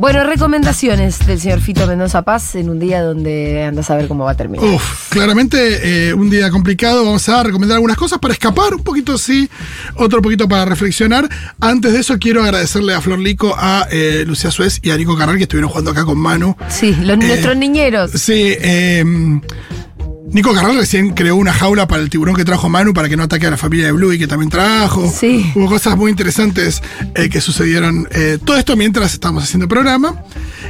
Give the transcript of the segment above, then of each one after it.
Bueno, recomendaciones del señor Fito Mendoza Paz en un día donde andas a ver cómo va a terminar. Uf, claramente eh, un día complicado. Vamos a recomendar algunas cosas para escapar, un poquito sí, otro poquito para reflexionar. Antes de eso, quiero agradecerle a Flor Lico, a eh, Lucía Suez y a Nico Carral que estuvieron jugando acá con Manu. Sí, los, nuestros niñeros. Sí, eh, Nico Carral recién creó una jaula para el tiburón que trajo Manu para que no ataque a la familia de Blue y que también trajo. Sí. Hubo cosas muy interesantes eh, que sucedieron. eh, todo esto mientras estábamos haciendo el programa.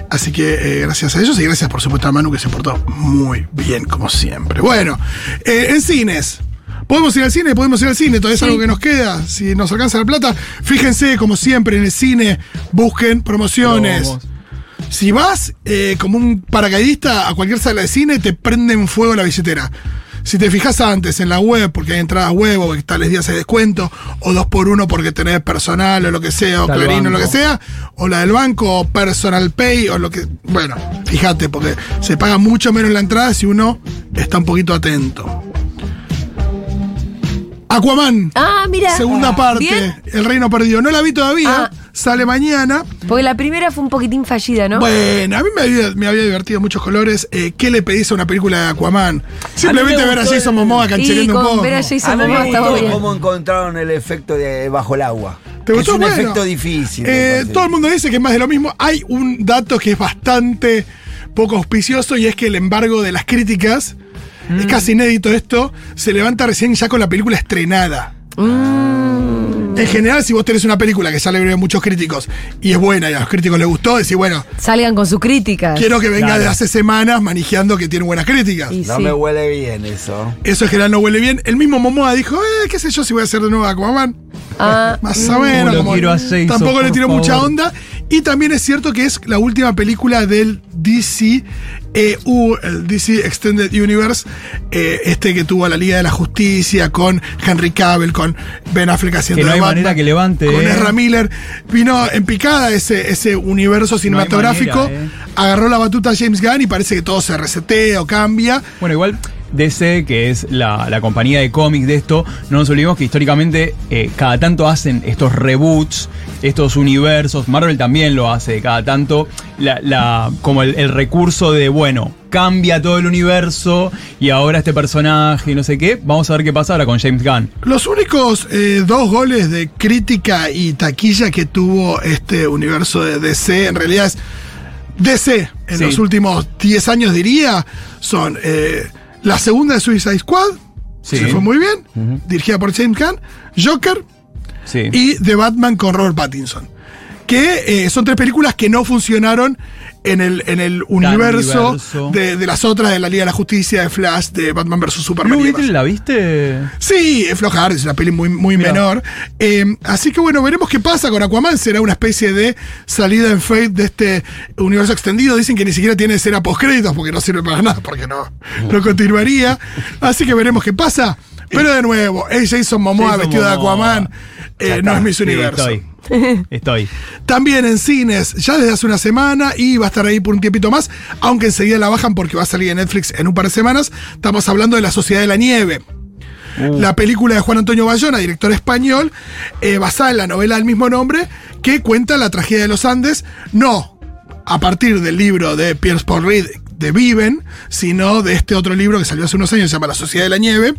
Así que eh, gracias a ellos y gracias por supuesto a Manu que se portó muy bien como siempre. Bueno, eh, en cines. Podemos ir al cine, podemos ir al cine, todavía es Sí. algo que nos queda. Si nos alcanza la plata, fíjense, como siempre, en el cine, busquen promociones. Si vas eh, como un paracaidista a cualquier sala de cine, te prenden fuego la billetera. Si te fijas antes en la web, porque hay entradas web o que tales días hay descuento, o dos por uno porque tenés personal o lo que sea, o Está Clarín o lo que banco. sea, o la del banco, o Personal Pay, o lo que. Bueno, fíjate, porque se paga mucho menos la entrada si uno está un poquito atento. Aquaman. Ah, mira. Segunda parte, ¿Bien? El Reino Perdido. No la vi todavía, Ah. Sale mañana. Porque la primera fue un poquitín fallida, ¿no? Bueno, a mí me había, me había divertido muchos colores. Eh, ¿Qué le pedís a una película de Aquaman? Simplemente me ver a Jason Momoa canchereando un poco. ver a A Jason mí Momoa me estaba gustó bien. cómo encontraron el efecto de bajo el agua. ¿Te gustó? Es un Bueno. efecto difícil. Eh, todo el mundo dice que es más de lo mismo. Hay un dato que es bastante poco auspicioso y es que el embargo de las críticas, es casi inédito esto, se levanta recién ya con la película estrenada. Mm. En general, si vos tenés una película que ya le a muchos críticos y es buena y a los críticos les gustó, decís, bueno, Salgan con sus críticas. quiero que venga Claro. de hace semanas manejando que tiene buenas críticas. Y No sí. me huele bien eso. Eso en general no huele bien. El mismo Momoa dijo, eh, qué sé yo si voy a hacer de nuevo Aquaman. Ah, Más o menos. como- tampoco le tiró mucha onda. Y también es cierto que es la última película del DC EU, el DC Extended Universe, eh, este que tuvo a la Liga de la Justicia con Henry Cavill, con Ben Affleck haciendo Que no hay Batman, manera que levante, Con eh. Ezra Miller. Vino en picada ese, ese universo cinematográfico. manera, eh. Agarró la batuta James Gunn y parece que todo se resetea o cambia. Bueno, igual DC, que es la, la compañía de cómics de esto, no nos olvidemos que históricamente eh, cada tanto hacen estos reboots, estos universos. Marvel también lo hace cada tanto. La, la- como el, el recurso de, bueno, cambia todo el universo y ahora este personaje y no sé qué. Vamos a ver qué pasa ahora con James Gunn. Los únicos eh, dos goles de crítica y taquilla que tuvo este universo de DC, en realidad es DC en Sí. los últimos 10 años, diría, son eh, la segunda de Suicide Squad, Sí. se fue muy bien, dirigida por James Gunn, Joker Sí. y The Batman con Robert Pattinson. Que eh, son tres películas que no funcionaron en el, en el universo, universo. De, de las otras, de la Liga de la Justicia, de Flash, de Batman vs. Superman. Blue. Beetle, ¿la viste? Sí, es flojar, es una peli muy, muy Mirá. menor. Eh, así que bueno, veremos qué pasa con Aquaman. Será una especie de salida en Fate de este universo extendido. Dicen que ni siquiera tiene escena postcréditos porque no sirve para nada, porque no, no continuaría. Así que veremos qué pasa. Pero de nuevo, es Jason Momoa Jason vestido de. Aquaman. eh, no es mi universo. estoy. Estoy. También en cines, ya desde hace una semana y va a estar ahí por un tiempito más, aunque enseguida la bajan porque va a salir en Netflix en un par de semanas. Estamos hablando de La Sociedad de la Nieve. La película de Juan Antonio Bayona, director español, eh, basada en la novela del mismo nombre, que cuenta la tragedia de los Andes, no a partir del libro de Pierce Paul Reed de Viven, sino de este otro libro que salió hace unos años, se llama La Sociedad de la Nieve.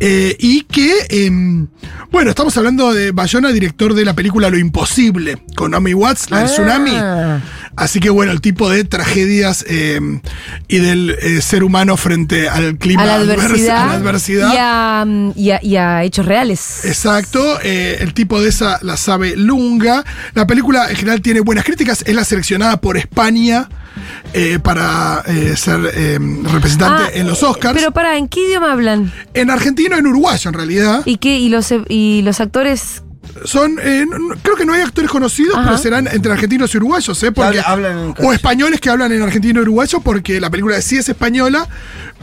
Eh, y que, em, bueno, estamos hablando de Bayona, director de la película Lo Imposible, con Naomi Watts, la del Ah. tsunami. Así que, bueno, el tipo de tragedias em, y del eh, ser humano frente al clima a la adversidad, a la adversidad. Y, a, mm, y a- y a hechos reales. Exacto, eh, el tipo de esa la sabe Lunga. La película en general tiene buenas críticas, es la seleccionada por España eh, para eh, ser eh, representante Ah, en los Oscars. Pero para, ¿en qué idioma hablan? en argentino, en uruguayo en realidad. ¿Y qué? ¿Y los, y los actores? Son, eh, no- creo que no hay actores conocidos, Ajá. pero serán entre argentinos y uruguayos, ¿eh? Porque, Hablan- o españoles que hablan en argentino y uruguayo, porque la película sí es española,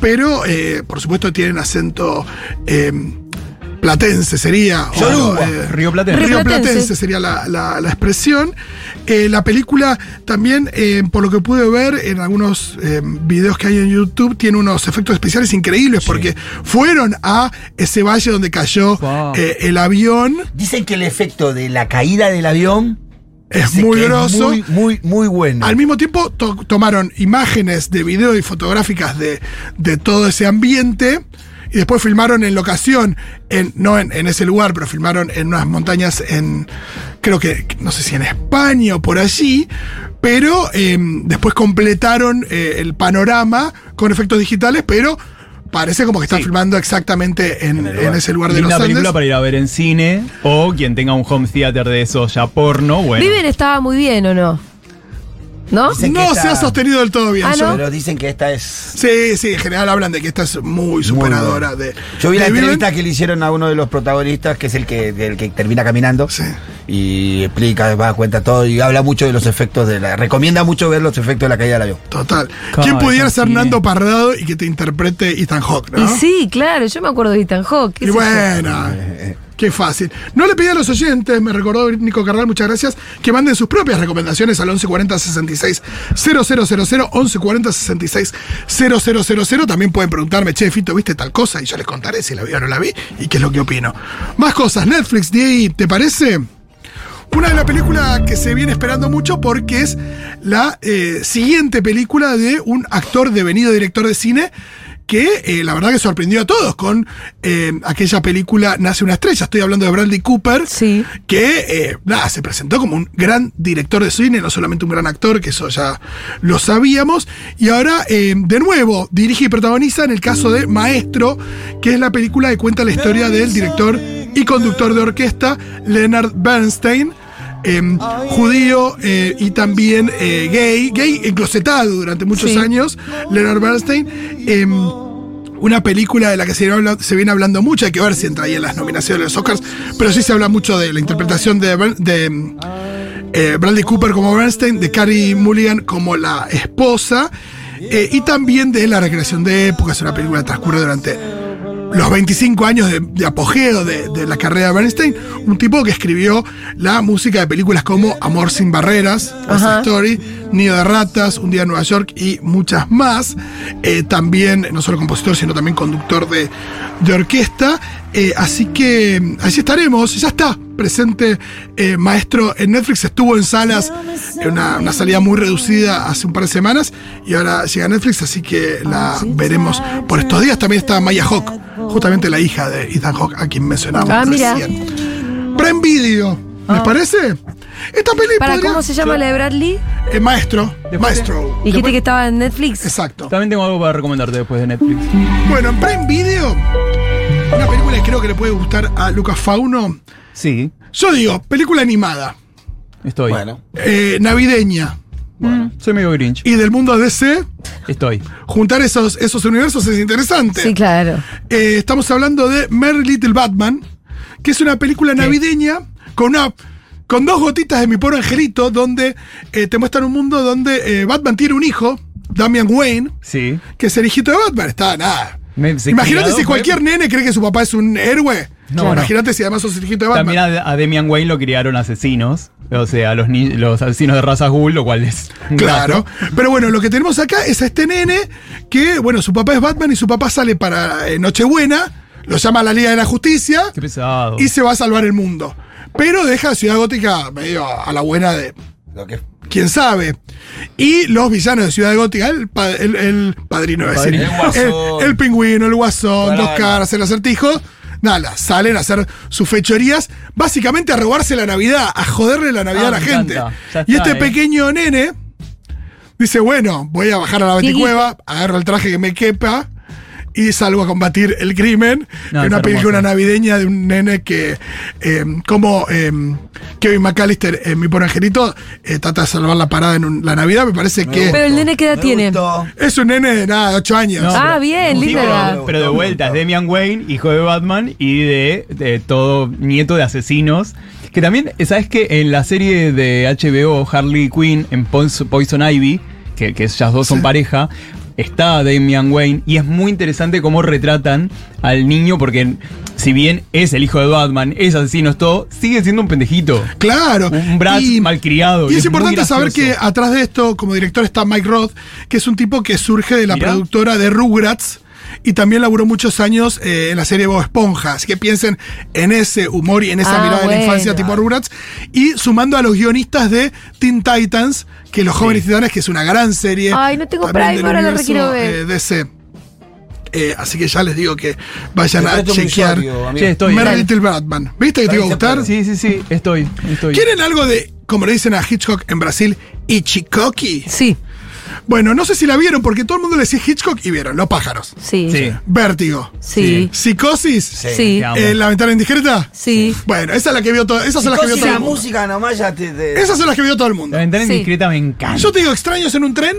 pero eh, por supuesto tienen acento eh, platense sería. o, eh, Río Platense. Río Platense. Sería la, la- la expresión. Eh, la película también, eh, por lo que pude ver en algunos eh, videos que hay en YouTube, tiene unos efectos especiales increíbles porque fueron a ese valle donde cayó Wow. eh, el avión. Dicen que el efecto de la caída del avión Es dice muy grosso. muy, muy, muy bueno. Al mismo tiempo to- tomaron imágenes de video y fotográficas de, de todo ese ambiente y después filmaron en locación, en, no en, en ese lugar, pero filmaron en unas montañas en, creo que, no sé si en España o por allí, pero eh, después completaron eh, el panorama con efectos digitales, pero parece como que están Sí. filmando exactamente en, en ese lugar de Linda los Andes. película para ir a ver en cine o quien tenga un home theater de esos ya porno, bueno. Viven estaba muy bien, ¿o no? ¿No? Dicen que No esta- se ha sostenido del todo bien. Ah, Yo- ¿no? Pero dicen que esta es. Sí, sí, en general hablan de que esta es muy superadora de. Yo vi la de Viven. entrevista que le hicieron a uno de los protagonistas, que es el que, el que termina caminando. Sí. Y explica, va a cuenta todo y habla mucho de los efectos de la. Recomienda mucho ver los efectos de la caída del avión. Total. ¿Quién pudiera ser. Nando Parrado y que te interprete Ethan Hawke, no? Y sí, claro, yo me acuerdo de Ethan Hawke. qué Y sé yo. bueno, qué fácil. No le pedí a los oyentes, me recordó Nico Carral, muchas gracias, que manden sus propias recomendaciones al 1140 66 000, 1140 66 000. También pueden preguntarme, che, Fito, ¿viste tal cosa? Y yo les contaré si la vi o no la vi y qué es lo que opino. Más cosas, Netflix, Diego, ¿te parece? Una de las películas que se viene esperando mucho porque es la eh, siguiente película de un actor devenido director de cine que eh, la verdad que sorprendió a todos con eh, aquella película Nace una estrella. Estoy hablando de Bradley Cooper, Sí. que eh, nada, se presentó como un gran director de cine, no solamente un gran actor, que eso ya lo sabíamos. Y ahora, de nuevo, dirige y protagoniza en el caso de Maestro, que es la película que cuenta la historia del director y conductor de orquesta Leonard Bernstein. Eh, judío eh, y también eh, gay, gay enclosetado durante muchos Sí. años, Leonard Bernstein. eh, una película de la que se se viene hablando mucho, hay que ver si entra ahí en las nominaciones de los Oscars, pero sí se habla mucho de la interpretación de, de, mm, eh, Bradley Cooper como Bernstein, de Carrie Mulligan como la esposa, eh, y también de La recreación de época, es una película que transcurre durante los 25 años de, de apogeo de, de la carrera de Bernstein, un tipo que escribió la música de películas como Amor sin barreras, Ajá. Story, Nido de ratas, Un día en Nueva York y muchas más. Eh, también, no solo compositor, sino también conductor de, de orquesta. Eh, así que allí estaremos, ya está presente eh, Maestro en Netflix, estuvo en salas, en una, una salida muy reducida hace un par de semanas y ahora llega a Netflix, así que la veremos por estos días. También está Maya Hawk, justamente la hija de Ethan Hawke, a quien mencionamos Ah, mira. recién. Prime Video, ¿les parece? Esta peli ¿Para podría- cómo se llama la de Bradley? Eh, maestro, Después maestro. Dijiste Después- que estaba en Netflix. Exacto. También tengo algo para recomendarte después de Netflix. Bueno, en Prime Video, una película que creo que le puede gustar a Lucas Fauno. Sí, Yo digo, película animada, estoy. Bueno. eh, navideña Bueno, soy medio Grinch. y del mundo DC. Estoy. Juntar esos, esos universos es interesante. Sí, claro. Eh, estamos hablando de Merry Little Batman, que es una película navideña con una. Con dos gotitas de mi pobre angelito, donde eh, te muestran un mundo donde eh, Batman tiene un hijo, Damian Wayne, Sí. que es el hijito de Batman. Está nada. Me- se Imagínate criado si fue- cualquier nene cree que su papá es un héroe. No, Imagínate si además sos el hijito de Batman. También a, a Damian Wayne lo criaron asesinos. O sea, los, ni- los asesinos de raza ghoul, lo cual es. Claro. gato. Pero bueno, lo que tenemos acá es a este nene que, bueno, su papá es Batman y su papá sale para eh, Nochebuena, lo llama a la Liga de la Justicia Qué pesado. y se va a salvar el mundo. Pero deja a Ciudad Gótica medio a la buena de Lo que quién sabe. Y los villanos de Ciudad Gótica, el, pa- el- el padrino, decir. El el, el pingüino, el guasón, Claro. dos caras, el acertijo. Nada, salen a hacer sus fechorías, básicamente a robarse la Navidad, a joderle la Navidad Ah, a la gente. y este eh. pequeño nene dice, bueno, voy a bajar a la ¿Qué baticueva, agarro el traje que me quepa y salgo a combatir el crimen. No, es una película navideña de un nene que, eh, como eh, Kevin McAllister en Mi Por Angelito, eh, trata de salvar la parada en un- la Navidad. Me parece que Pero el nene, ¿qué edad me tiene? gustó. es un nene de nada, de 8 años. No, Ah, pero- bien, linda pero, de vuelta, es Damian Wayne, hijo de Batman y de, de todo nieto de asesinos. Que también, ¿sabes que En la serie de HBO, Harley Quinn, en Poison, Poison Ivy, que, que ellas dos son Sí. pareja, está Damian Wayne y es muy interesante cómo retratan al niño porque si bien es el hijo de Batman, es asesino, es todo, sigue siendo un pendejito. Claro. Un Bratz Y- malcriado. Y es importante saber que atrás de esto, como director, está Mike Roth, que es un tipo que surge de la Mirá. productora de Rugrats. Y también laburó muchos años eh, en la serie Bob Esponja. Así que piensen en ese humor y en esa Ah, mirada de la infancia tipo Rugrats. Y sumando a los guionistas de Teen Titans, que Los Jóvenes Titanes, que es una gran serie. Ay, no tengo Prime, ahora la requiero ver. eh, DC. Eh, así que ya les digo que vayan a chequear. estoy. Merry Dale. Little Batman. ¿Viste que te iba a gustar? Sí, sí, sí, estoy, estoy. ¿Quieren algo de, como le dicen a Hitchcock en Brasil, Ichikoki? Sí, Bueno, no sé si la vieron porque todo el mundo le decía Hitchcock y vieron, Los pájaros. sí, Sí. sí, Vértigo. sí, Psicosis. sí. Eh, la ventana indiscreta. sí. Bueno, esa es la que vio todo, esas son las que vio todo la el mundo. música nomás ya te. te- Esas son las que vio todo el mundo. La ventana Sí. indiscreta me encanta. Yo te digo, extraños en un tren,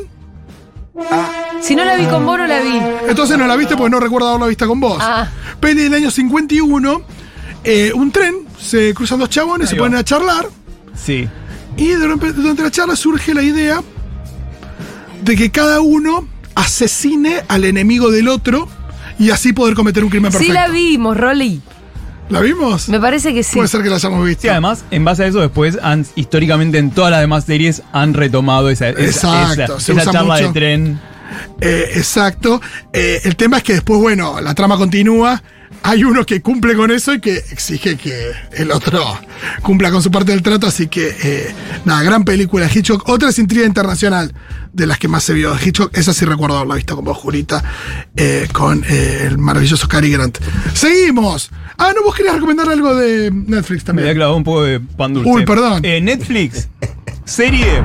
Si no la vi con vos, no la vi. entonces no la viste porque no recuerdo haberla vista con vos. Ah. Peli del año 51, eh, un tren, se cruzan dos chabones, Ahí se va. ponen a charlar. Sí. Y durante la charla surge la idea de que cada uno asesine al enemigo del otro y así poder cometer un crimen perfecto. Sí la vimos, Rolly. ¿La vimos? Me parece que sí. Puede ser que la hayamos visto. Sí, además, en base a eso, después, han, históricamente en todas las demás series, han retomado esa, esa, Exacto, esa- se esa usa charla mucho. de tren. Eh, exacto. Eh, el tema es que después, bueno, la trama continúa. Hay uno que cumple con eso y que exige que el otro cumpla con su parte del trato. Así que, eh, nada, gran película de Hitchcock. Otra es Intriga Internacional, de las que más se vio de Hitchcock. Esa sí recuerdo haberla visto con vos, Julita, eh, con eh, el maravilloso Cary Grant. Seguimos. Ah, no, vos querías recomendar algo de Netflix Me había también. clavado un poco de pan dulce. Uy, perdón. Netflix, serie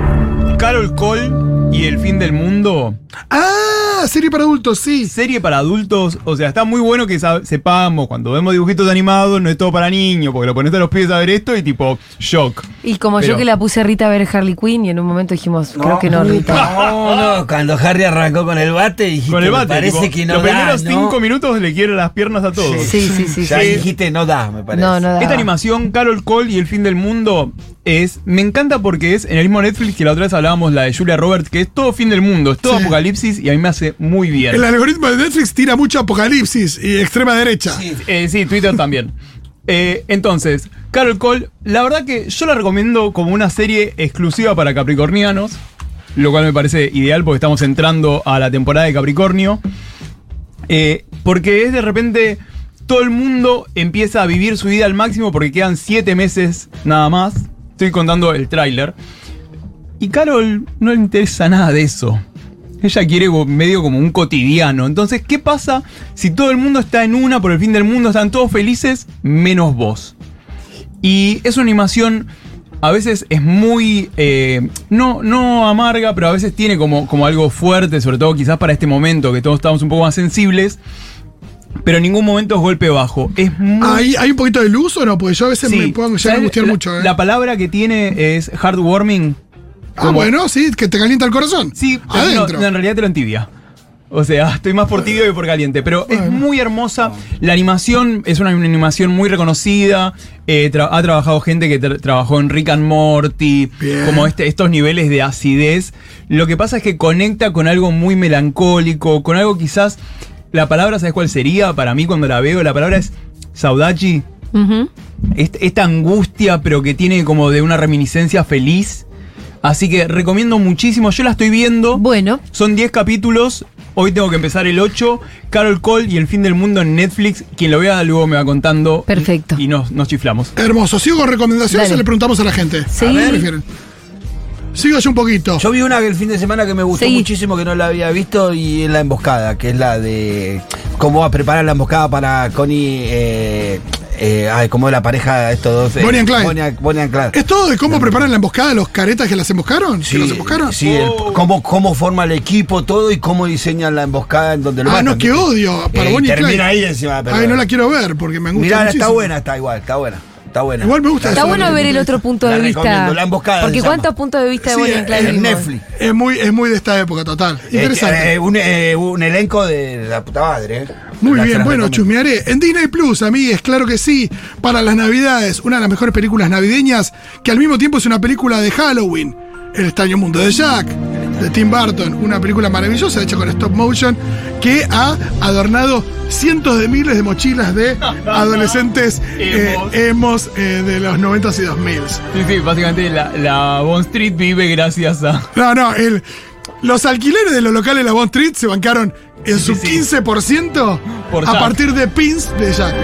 Carol Cole y el fin del mundo. Ah, serie para adultos, sí. Serie para adultos. O sea, está muy bueno que sepamos cuando vemos dibujitos animados, no es todo para niños, porque lo pones a los pies a ver esto y tipo, shock. Y como Pero- yo que la puse a Rita a ver Harley Quinn y en un momento dijimos, creo que no, Rita. No, no, cuando Harry arrancó con el bate, dijiste, Con el me bate. parece tipo, que no los da, primeros ¿no? cinco minutos le quiere las piernas a todos. Sí, sí, sí. Ya sí. dijiste, no da, me parece. No, no da. Esta animación, Carol Cole y el fin del mundo, es. Me encanta porque es en el mismo Netflix que la otra vez hablábamos, la de Julia Roberts, que es todo fin del mundo, es todo Sí. apocalipsis y a mí me hace muy bien. El algoritmo de Netflix tira mucho apocalipsis y extrema derecha. Sí. Eh, sí, Twitter también. Eh, entonces, Carol Cole, la verdad que yo la recomiendo como una serie exclusiva para capricornianos, lo cual me parece ideal porque estamos entrando a la temporada de Capricornio. Eh, porque es de repente todo el mundo empieza a vivir su vida al máximo porque quedan siete meses nada más. Estoy contando el tráiler. Y Carol no le interesa nada de eso. Ella quiere medio como un cotidiano. Entonces, ¿qué pasa si todo el mundo está en una por el fin del mundo? Están todos felices, menos vos. Y es una animación, a veces es muy, eh, no, no amarga, pero a veces tiene como, como algo fuerte, sobre todo quizás para este momento, que todos estamos un poco más sensibles. Pero en ningún momento es golpe bajo. Es muy... ¿Hay, ¿Hay un poquito de luz o no? Porque yo a veces Sí. me puedo llegar a angustiar mucho. ¿eh? la palabra que tiene es heartwarming. ah, como- bueno, sí, que te calienta el corazón. Sí, pero no, Adentro. no, en realidad te lo entibia. O sea, estoy más por tibio que por caliente. Pero es muy hermosa. La animación es una animación muy reconocida. Eh, tra- ha trabajado gente que tra- trabajó en Rick and Morty. Bien. Como este, estos niveles de acidez. Lo que pasa es que conecta con algo muy melancólico. Con algo quizás. La palabra, ¿sabes cuál sería? Para mí, cuando la veo, la palabra es Saudachi. Esta angustia, pero que tiene como de una reminiscencia feliz. Así que recomiendo muchísimo. Yo la estoy viendo. Bueno, Son 10 capítulos. Hoy tengo que empezar el 8. Carol Cole y el fin del mundo en Netflix. Quien lo vea luego me va contando. Perfecto. Y nos, nos chiflamos. Hermoso. ¿Sigo con recomendaciones Dale. o le preguntamos a la gente? Sí. A ver, ¿qué Sigo yo un poquito. Yo vi una el fin de semana que me gustó Sí. muchísimo, que no la había visto, y es La Emboscada, que es la de cómo va a preparar la emboscada para Connie, eh, eh, ay, cómo es la pareja, estos dos. eh, Bonnie and Clyde. Bonnie, Bonnie and Clyde. ¿Es todo de cómo preparan la emboscada los caretas que las emboscaron? ¿Que los emboscaron? sí, el- Oh. cómo, cómo forma el equipo, todo y cómo diseñan la emboscada en donde lo Ah, matan. no, qué odio. Para Eh, Bonnie y termina Clyde. ahí encima. pero- Ay, no la quiero ver porque me gusta Mirá, está muchísimo. buena, está igual, está buena. Está buena. Igual me gusta está eso, bueno ver el otro punto La de vista. La Emboscada Porque. ¿cuántos puntos de vista de Sí, Bonnie Clyde en? Netflix. Es muy, es muy de esta época, total. Eh, Interesante. eh, un, eh, un elenco de la puta madre. eh. Muy La- bien, bueno, chusmearé. En Disney Plus, amigues, claro que sí. Para las navidades, una de las mejores películas navideñas, que al mismo tiempo es una película de Halloween. El extraño mundo de Jack. De Tim Burton, una película maravillosa hecha con stop motion que ha adornado cientos de miles de mochilas de adolescentes eh, Emos. eh, de los 90s y 2000s. Sí, sí, básicamente la, la Bond Street vive gracias a. No, no, el, los alquileres de los locales de la Bond Street se bancaron en Sí, su sí. 15% Por a Jack. partir de pins de Jack.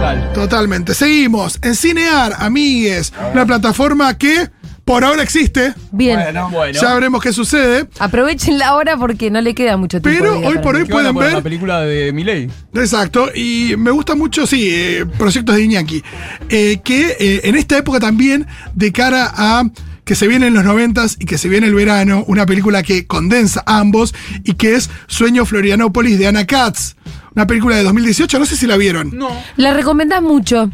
Tal. Totalmente. Seguimos. En Cinear, amigues, una plataforma que por ahora existe. Bien. Bueno. Bueno. Ya veremos qué sucede. Aprovechenla ahora porque no le queda mucho tiempo. Pero hoy por hoy ¿Qué van a pueden poner ver- la película de Miley? Exacto, y me gusta mucho, sí, eh, proyectos de Iñaki, eh, que eh, en esta época también, de cara a que se vienen los noventas y que se viene el verano, una película que condensa ambos y que es Sueño Florianópolis de Ana Katz. Una película de 2018, no sé si la vieron. No. La recomendás mucho.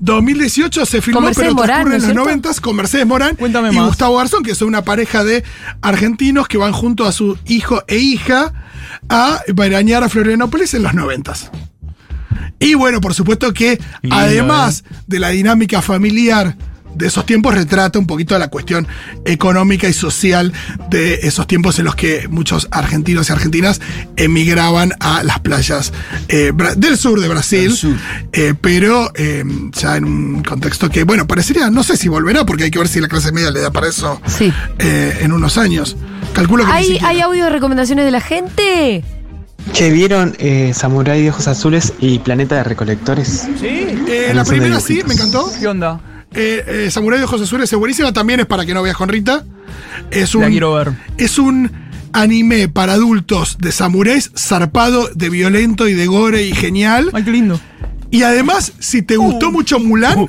2018 se filmó, pero transcurre Morán, ¿no en los? 90 con Mercedes Morán Cuéntame y más. Gustavo Garzón, que son una pareja de argentinos que van junto a su hijo e hija a veranear a Florianópolis en los 90 Y bueno, por supuesto que Lindo, además ¿eh? de la dinámica familiar de esos tiempos, retrata un poquito la cuestión económica y social de esos tiempos en los que muchos argentinos y argentinas emigraban a las playas eh, del sur de Brasil. Sur. Eh, pero eh, ya en un contexto que, bueno, parecería, no sé si volverá, porque hay que ver si la clase media le da para eso Sí. eh, en unos años. Calculo que ¿Hay. ¿Hay audio de recomendaciones de la gente? Che, ¿vieron eh, Samurai de Ojos Azules y Planeta de Recolectores? Eh, la primera sí, me encantó. ¿Qué onda? Eh, eh, Samurai de Ojos Azules es buenísima, también es para que no veas con Rita. Es un, La quiero ver. Es un anime para adultos de samuráis zarpado, de violento y de gore y genial. Ay, qué lindo. Y además, si te gustó mucho Mulan,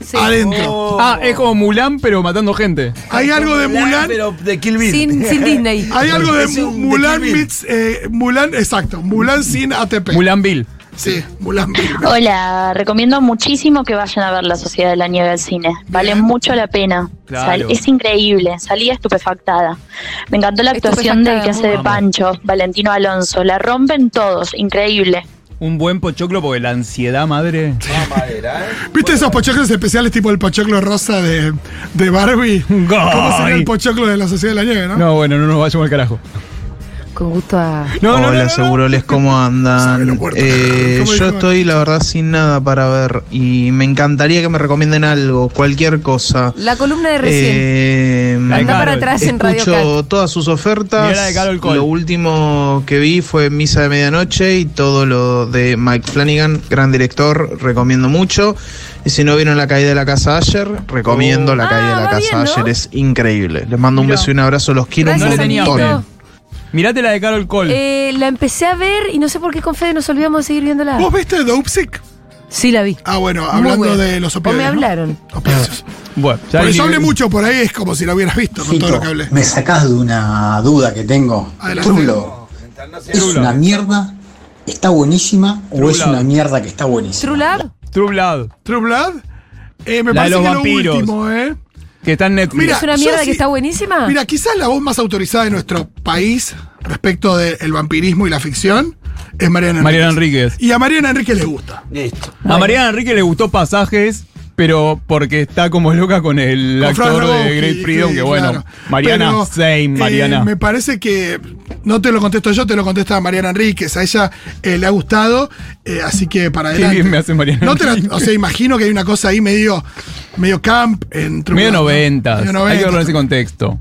Sí. adentro. Ah, es como Mulan, pero matando gente. Hay algo de Mulan. Pero de Kill Bill. Sin, sin Disney. Hay algo de un- de Mulan meets, eh, Mulan, exacto, Mulan sin ATP. Mulan Bill. Sí, Mulan. Hola, recomiendo muchísimo que vayan a ver La Sociedad de la Nieve al cine. Vale Bien. mucho la pena. Claro. Sal- es increíble, salí estupefactada. Me encantó la actuación del que hace de Pancho, Valentino Alonso. La rompen todos, increíble. Un buen pochoclo porque la ansiedad, madre. ¿eh? ¿Viste esos pochoclos especiales tipo el pochoclo rosa de, de Barbie? ¿Cómo sería el pochoclo de la Sociedad de la Nieve, no? No, bueno, no nos vayamos al carajo. Con gusto a. No, no, no, Hola, no, no. Seguroles, ¿cómo andan? Eh, ¿Cómo yo estoy, la verdad, sin nada para ver y me encantaría que me recomienden algo, cualquier cosa. La columna de recién. Eh, La Anda para atrás en Radio escucho Cat. todas sus ofertas. la de Carol Cole. Lo último que vi fue Misa de Medianoche y todo lo de Mike Flanagan, gran director, recomiendo mucho. Y si no vieron La Caída de la Casa Asher, recomiendo La Ah, Caída de la va Casa bien, ¿no? Asher, es increíble. Les mando un beso y un abrazo, los quiero Gracias, un montón. Mirate la de Carol Cole. Eh, la empecé a ver y no sé por qué con Fede nos olvidamos de seguir viéndola. ¿Vos viste Dopesick? Sí, la vi. Ah, bueno, Muy hablando buena. de los O opioides. me ¿no? hablaron. Opioides. bueno, ya Por hay eso hablé nivel- mucho, por ahí es como si lo hubieras visto con todo Fito, lo que hablé. me sacás de una duda que tengo. Adelante. Trulo, ¿es una mierda? ¿Está buenísima o es una mierda que está buenísima? True Love. True Blood, True Blood. Eh, me La de parece los que vampiros. lo último, ¿eh? Que está en Netflix. Mira, ¿Es una mierda sí- que está buenísima? Mira, quizás la voz más autorizada de nuestro país respecto del vampirismo y la ficción es Mariana Enríquez. Mariana Enríquez. Y a Mariana Enríquez le gusta. Listo. A Mariana Enrique le gustó pasajes, pero porque está como loca con el Con actor de Great Freedom, sí, que bueno. claro. Mariana, Pero, same, eh, Mariana. me parece que no te lo contesto yo, te lo contesta Mariana Enríquez. A ella eh, le ha gustado, eh, así que para Qué adelante. bien me hace Mariana No te la- o sea, imagino que hay una cosa ahí medio, medio camp Medio noventas. Medio Hay que 90. verlo en ese contexto.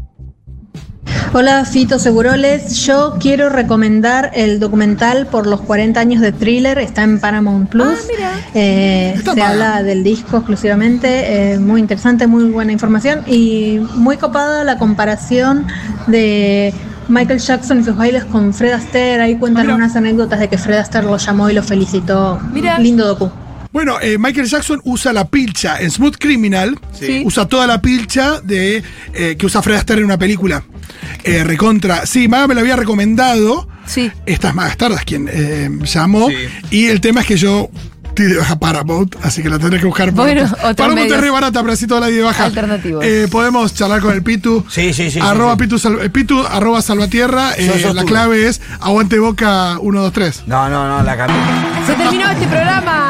Hola Fito Seguroles, yo quiero recomendar el documental por los 40 años de Thriller, está en Paramount Plus. Ah, mira. Eh, se mal. habla del disco exclusivamente, eh, muy interesante, muy buena información y muy copada la comparación de Michael Jackson y sus bailes con Fred Astaire. Ahí cuentan mira. unas anécdotas de que Fred Astaire lo llamó y lo felicitó. Mira. Lindo docu. Bueno, eh, Michael Jackson usa la pilcha en Smooth Criminal. Sí. Usa toda la pilcha de eh, que usa Fred Astaire en una película. Eh, recontra. Sí, Maga me lo había recomendado. Sí. Esta es Maga Stardas quien eh, llamó. Sí. Y el tema es que yo de baja Paramount, así que la tendré que buscar. Bueno, otros Paramount es re barata, pero así toda la de baja. Alternativos. Eh, podemos charlar con el Pitu. Sí, sí, sí, Arroba sí, sí. Pitu, Sal- eh, Pitu, arroba Salvatierra. Eh, la clave es aguante boca 123. No, no, no, la cambié. Se terminó este programa.